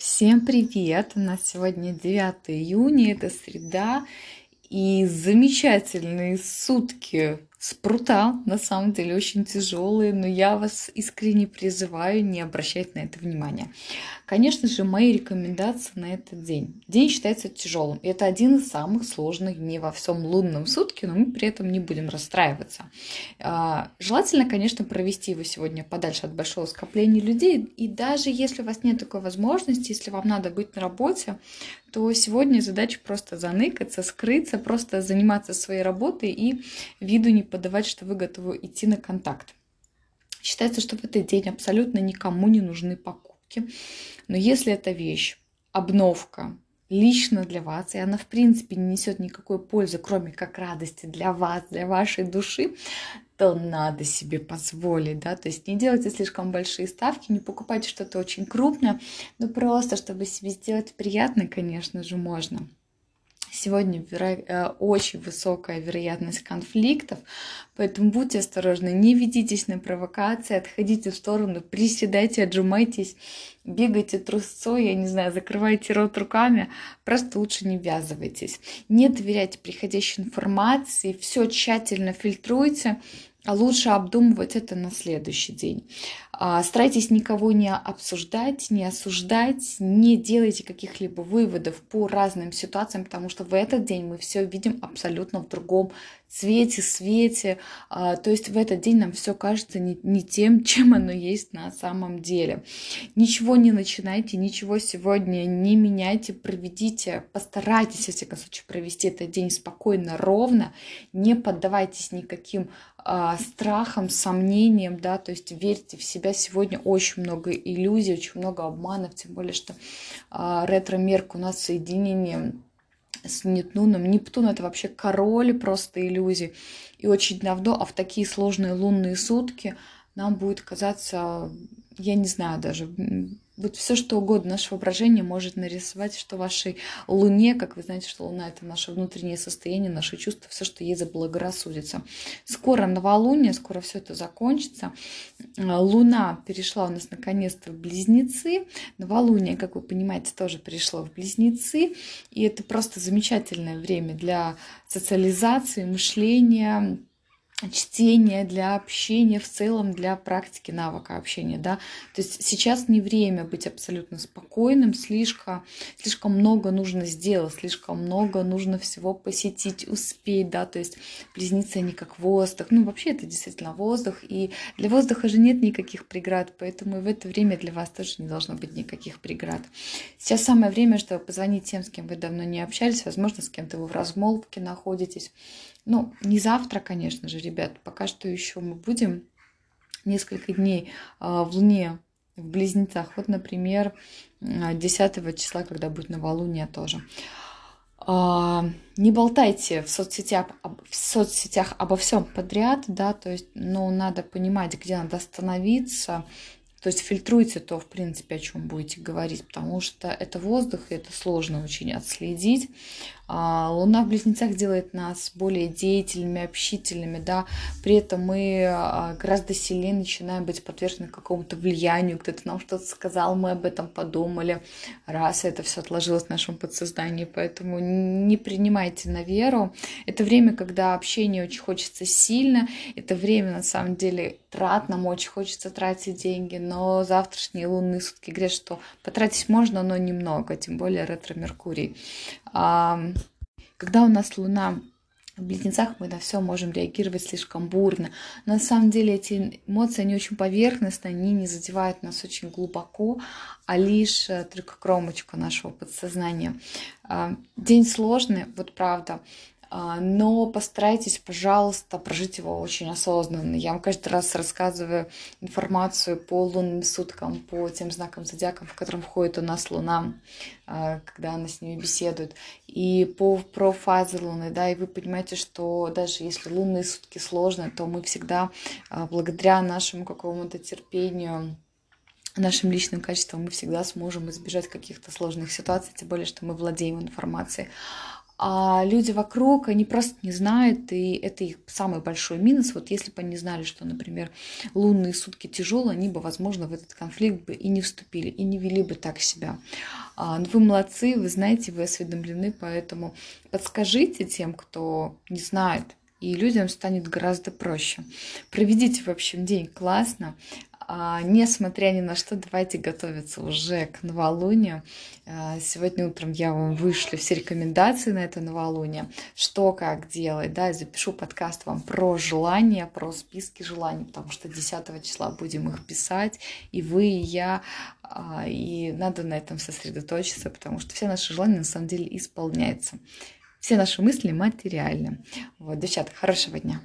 Всем привет! У нас сегодня 9 июня, это среда, и замечательные сутки спрута, на самом деле очень тяжелые, но я вас искренне призываю не обращать на это внимания. Конечно же, мои рекомендации на этот день. День считается тяжелым. Это один из самых сложных дней во всем лунном сутке, но мы при этом не будем расстраиваться. А, желательно, конечно, провести его сегодня подальше от большого скопления людей. И даже если у вас нет такой возможности, если вам надо быть на работе, то сегодня задача просто заныкаться, скрыться, просто заниматься своей работой и виду не подавать, что вы готовы идти на контакт. Считается, что в этот день абсолютно никому не нужны покупки. Но если эта вещь, обновка, лично для вас, и она в принципе не несет никакой пользы, кроме как радости для вас, для вашей души, то надо себе позволить, да, то есть не делайте слишком большие ставки, не покупайте что-то очень крупное, но просто, чтобы себе сделать приятно, конечно же, можно. Сегодня веро... Э, очень высокая вероятность конфликтов, поэтому будьте осторожны, не ведитесь на провокации, отходите в сторону, приседайте, отжимайтесь, бегайте трусцой, я не знаю, закрывайте рот руками, просто лучше не ввязывайтесь. Не доверяйте приходящей информации, все тщательно фильтруйте, а лучше обдумывать это на следующий день. А, старайтесь никого не обсуждать, не осуждать, не делайте каких-либо выводов по разным ситуациям, потому что в этот день мы все видим абсолютно в другом цвете, свете. А, то есть в этот день нам все кажется не, не тем, чем оно есть на самом деле. Ничего не начинайте, ничего сегодня не меняйте, проведите, постарайтесь, в всяком случае, провести этот день спокойно, ровно, не поддавайтесь никаким а, страхам, сомнениям, да, то есть верьте в себя. Сегодня очень много иллюзий, очень много обманов, тем более, что а, ретро-мерк у нас соединение с Нептуном. Нептун это вообще король просто иллюзий. И очень давно, а в такие сложные лунные сутки нам будет казаться, я не знаю даже, вот все что угодно наше воображение может нарисовать, что вашей Луне, как вы знаете, что Луна это наше внутреннее состояние, наши чувства, все, что ей заблагорассудится. Скоро новолуние, скоро все это закончится. Луна перешла у нас наконец-то в Близнецы. Новолуние, как вы понимаете, тоже перешло в Близнецы. И это просто замечательное время для социализации, мышления, чтения, для общения в целом, для практики навыка общения, да. То есть сейчас не время быть абсолютно спокойным, слишком, слишком много нужно сделать, слишком много нужно всего посетить, успеть, да, то есть близнецы они как воздух, ну вообще это действительно воздух, и для воздуха же нет никаких преград, поэтому в это время для вас тоже не должно быть никаких преград. Сейчас самое время, чтобы позвонить тем, с кем вы давно не общались, возможно, с кем-то вы в размолвке находитесь, ну, не завтра, конечно же, ребят, пока что еще мы будем несколько дней а, в Луне, в Близнецах. Вот, например, 10 числа, когда будет новолуние тоже. А, не болтайте в соцсетях, в соцсетях обо всем подряд, да, то есть, ну, надо понимать, где надо остановиться, то есть фильтруйте то, в принципе, о чем будете говорить, потому что это воздух, и это сложно очень отследить. А, Луна в Близнецах делает нас более деятельными, общительными, да, при этом мы а, гораздо сильнее начинаем быть подвержены какому-то влиянию, кто-то нам что-то сказал, мы об этом подумали, раз это все отложилось в нашем подсознании, поэтому не принимайте на веру. Это время, когда общение очень хочется сильно, это время, на самом деле, трат, нам очень хочется тратить деньги, но завтрашние лунные сутки говорят, что потратить можно, но немного, тем более ретро-меркурий. Когда у нас Луна в близнецах мы на все можем реагировать слишком бурно. Но на самом деле эти эмоции, они очень поверхностные, они не задевают нас очень глубоко, а лишь э, только кромочку нашего подсознания. А, день сложный, вот правда. А, но постарайтесь, пожалуйста, прожить его очень осознанно. Я вам каждый раз рассказываю информацию по лунным суткам, по тем знакам зодиака, в котором входит у нас Луна, а, когда она с ними беседует, и по, про фазы Луны, да, и вы понимаете, что даже если лунные сутки сложные, то мы всегда, а, благодаря нашему какому-то терпению, нашим личным качествам, мы всегда сможем избежать каких-то сложных ситуаций, тем более, что мы владеем информацией. А люди вокруг, они просто не знают, и это их самый большой минус. Вот если бы они знали, что, например, лунные сутки тяжелые, они бы, возможно, в этот конфликт бы и не вступили, и не вели бы так себя. А, но вы молодцы, вы знаете, вы осведомлены, поэтому подскажите тем, кто не знает, и людям станет гораздо проще. Проведите, в общем, день классно, а, несмотря ни на что, давайте готовиться уже к новолунию. А, сегодня утром я вам вышлю все рекомендации на это новолуние, что как делать, да, и запишу подкаст вам про желания, про списки желаний, потому что 10 числа будем их писать, и вы, и я, а, и надо на этом сосредоточиться, потому что все наши желания на самом деле исполняются. Все наши мысли материальны. Вот, девчата, хорошего дня.